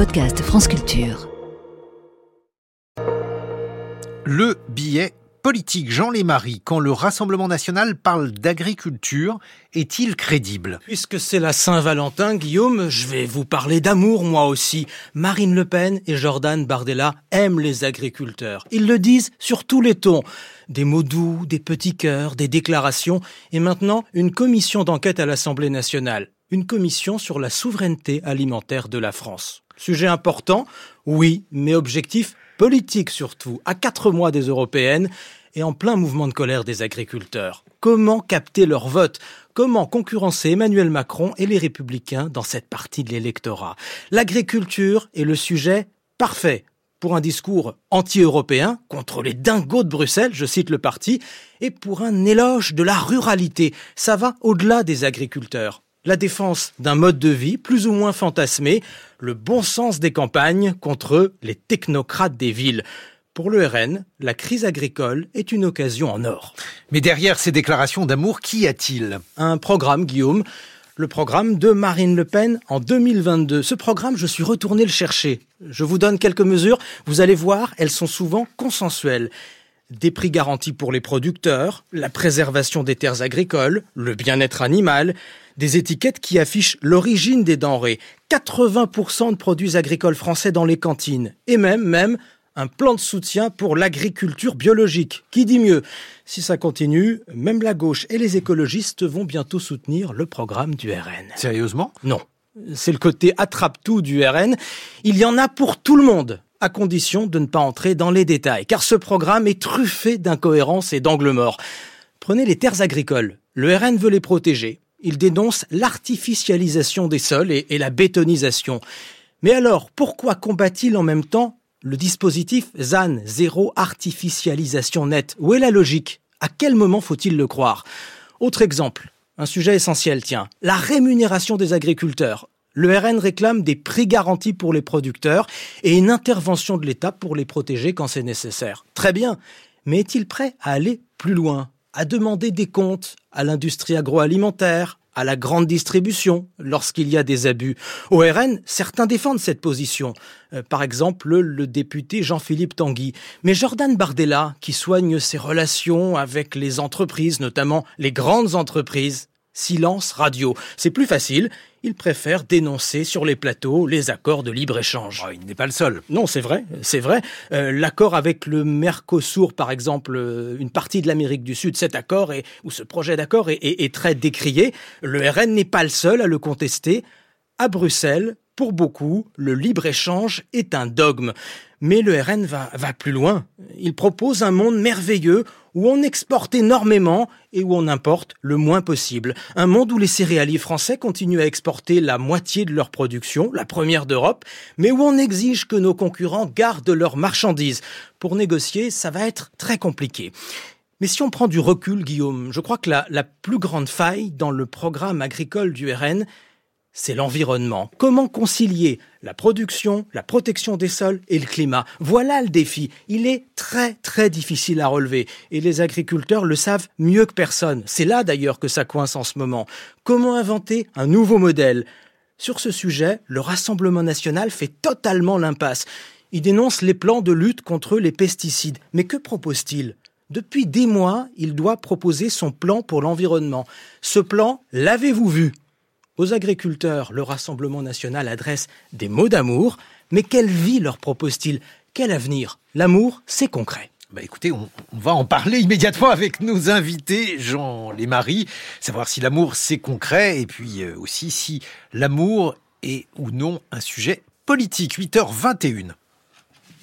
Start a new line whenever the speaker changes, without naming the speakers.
podcast France Culture.
Le billet politique Jean Lémarie, quand le Rassemblement national parle d'agriculture, est-il crédible?
Puisque c'est la Saint-Valentin, Guillaume, je vais vous parler d'amour moi aussi. Marine Le Pen et Jordan Bardella aiment les agriculteurs. Ils le disent sur tous les tons. Des mots doux, des petits cœurs, des déclarations, et maintenant une commission d'enquête à l'Assemblée nationale. Une commission sur la souveraineté alimentaire de la France. Sujet important, oui, mais objectif politique surtout, à quatre mois des européennes et en plein mouvement de colère des agriculteurs. Comment capter leur vote? Comment concurrencer Emmanuel Macron et les républicains dans cette partie de l'électorat? L'agriculture est le sujet parfait pour un discours anti-européen contre les dingos de Bruxelles, je cite le parti, et pour un éloge de la ruralité. Ça va au-delà des agriculteurs la défense d'un mode de vie plus ou moins fantasmé, le bon sens des campagnes contre les technocrates des villes. Pour le RN, la crise agricole est une occasion en or.
Mais derrière ces déclarations d'amour, qu'y a-t-il?
Un programme, Guillaume, le programme de Marine Le Pen en 2022. Ce programme, je suis retourné le chercher. Je vous donne quelques mesures, vous allez voir, elles sont souvent consensuelles des prix garantis pour les producteurs, la préservation des terres agricoles, le bien-être animal, des étiquettes qui affichent l'origine des denrées, 80% de produits agricoles français dans les cantines, et même, même, un plan de soutien pour l'agriculture biologique. Qui dit mieux? Si ça continue, même la gauche et les écologistes vont bientôt soutenir le programme du RN.
Sérieusement?
Non. C'est le côté attrape-tout du RN. Il y en a pour tout le monde à condition de ne pas entrer dans les détails, car ce programme est truffé d'incohérences et d'angles morts. Prenez les terres agricoles. Le RN veut les protéger. Il dénonce l'artificialisation des sols et, la bétonisation. Mais alors, pourquoi combat-il en même temps le dispositif ZAN, zéro artificialisation nette? Où est la logique? À quel moment faut-il le croire? Autre exemple, un sujet essentiel, tiens, la rémunération des agriculteurs. Le RN réclame des prix garantis pour les producteurs et une intervention de l'État pour les protéger quand c'est nécessaire. Très bien, mais est-il prêt à aller plus loin, à demander des comptes à l'industrie agroalimentaire, à la grande distribution lorsqu'il y a des abus? Au RN, certains défendent cette position. Euh, par exemple, le député Jean-Philippe Tanguy. Mais Jordan Bardella, qui soigne ses relations avec les entreprises, notamment les grandes entreprises, silence radio. C'est plus facile, il préfère dénoncer sur les plateaux les accords de libre-échange.
Oh, il n'est pas le seul.
Non, c'est vrai, c'est vrai. Euh, l'accord avec le Mercosur, par exemple, euh, une partie de l'Amérique du Sud, cet accord est, ou ce projet d'accord est très décrié. Le RN n'est pas le seul à le contester. À Bruxelles, pour beaucoup, le libre-échange est un dogme. Mais le RN va, plus loin. Il propose un monde merveilleux où on exporte énormément et où on importe le moins possible. Un monde où les céréaliers français continuent à exporter la moitié de leur production, la première d'Europe, mais où on exige que nos concurrents gardent leurs marchandises. Pour négocier, ça va être très compliqué. Mais si on prend du recul, Guillaume, je crois que la plus grande faille dans le programme agricole du RN, c'est l'environnement. Comment concilier la production, la protection des sols et le climat? Voilà le défi. Il est très très difficile à relever et les agriculteurs le savent mieux que personne. C'est là d'ailleurs que ça coince en ce moment. Comment inventer un nouveau modèle? Sur ce sujet, le Rassemblement national fait totalement l'impasse. Il dénonce les plans de lutte contre les pesticides. Mais que propose-t-il? Depuis des mois, il doit proposer son plan pour l'environnement. Ce plan, l'avez-vous vu? Aux agriculteurs, le Rassemblement national adresse des mots d'amour, mais quelle vie leur propose-t-il? Quel avenir? L'amour, c'est concret.
Bah écoutez, on, va en parler immédiatement avec nos invités, Jean Lémarie, savoir si l'amour c'est concret et puis euh, aussi si l'amour est ou non un sujet politique. 8h21.